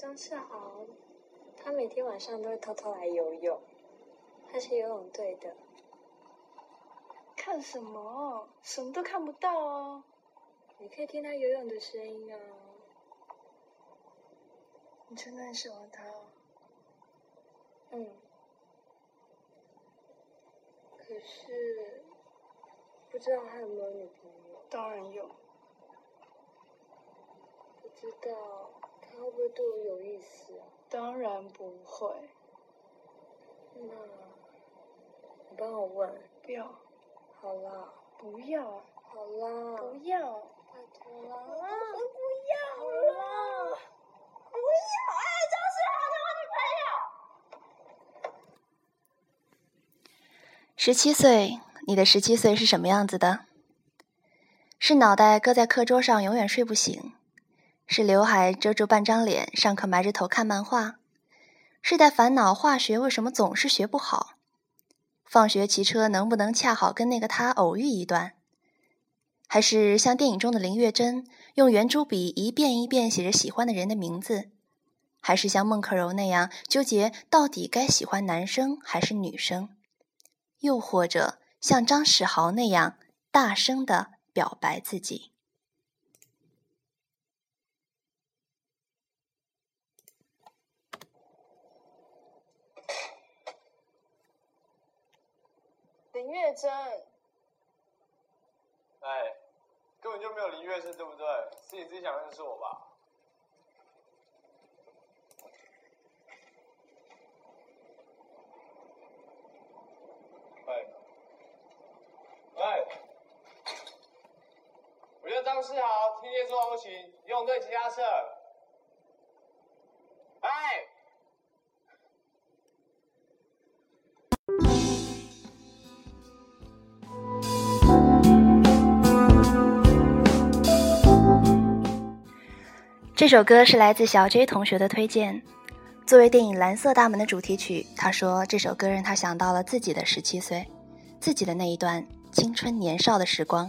张世豪，他每天晚上都会偷偷来游泳，他是游泳队的。看什么？什么都看不到哦。你可以听他游泳的声音啊。你真的很喜欢他？嗯。可是，不知道他有没有女朋友？当然有。不知道他会不会对我有意思啊？当然不会。那，你帮我问。不要。好啦。不要。好啦。不要。拜托啦。不要了。不要！哎，张世豪他女朋友。十七岁。你的十七岁是什么样子的？是脑袋搁在课桌上永远睡不醒，是刘海遮住半张脸，上课埋着头看漫画，是在烦恼化学为什么总是学不好，放学骑车能不能恰好跟那个他偶遇一段，还是像电影中的林月珍用圆珠笔一遍一遍写着喜欢的人的名字，还是像孟克柔那样纠结到底该喜欢男生还是女生，又或者？像张世豪那样大声的表白自己。林月珍，哎，根本就没有林月珍，对不对？是你自己想认识我吧？张世豪，听见说后勤，游泳队其他社。这首歌是来自小 J 同学的推荐，作为电影《蓝色大门》的主题曲。他说这首歌让他想到了自己的十七岁，自己的那一段青春年少的时光。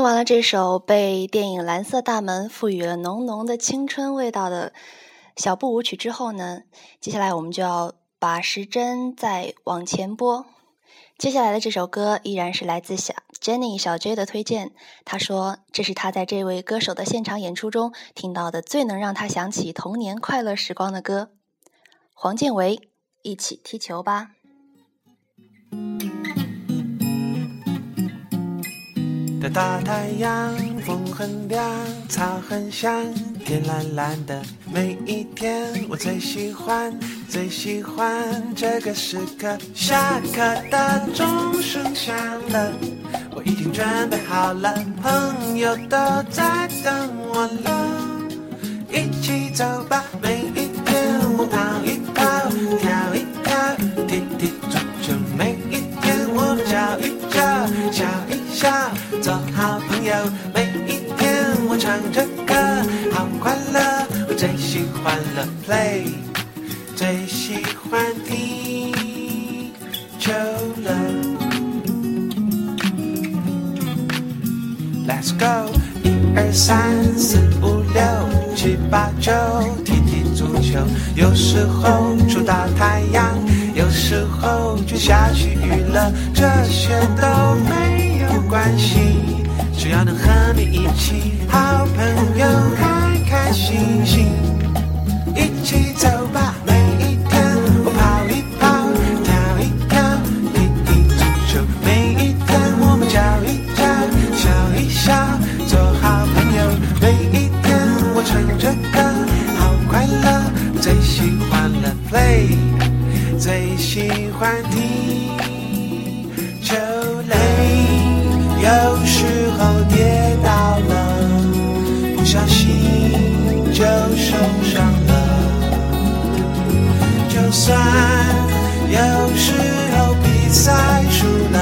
听完了这首被电影《蓝色大门》赋予了浓浓的青春味道的小步舞曲之后呢，接下来我们就要把时针再往前拨。接下来的这首歌依然是来自小 Jenny 小 J 的推荐。他说，这是他在这位歌手的现场演出中听到的最能让他想起童年快乐时光的歌。黄建为，一起踢球吧。的大太阳，风很凉，草很香，天蓝蓝的。每一天，我最喜欢，最喜欢这个时刻。下课的钟声响了，我已经准备好了，朋友都在等我了，一起走吧。每一天，我跑 Let's go，一二三四五六七八九，踢踢足球。有时候出大太阳，有时候就下起雨了，这些都没有关系。只要能和你一起，好朋友开开心心，一起走吧。歌，好快乐。最喜欢了 play，最喜欢听球累。有时候跌倒了，不小心就受伤了。就算有时候比赛输了，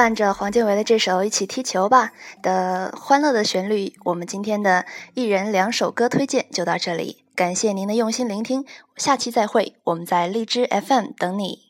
伴着黄建为的这首《一起踢球吧》的欢乐的旋律，我们今天的一人两首歌推荐就到这里。感谢您的用心聆听，下期再会，我们在荔枝 FM 等你。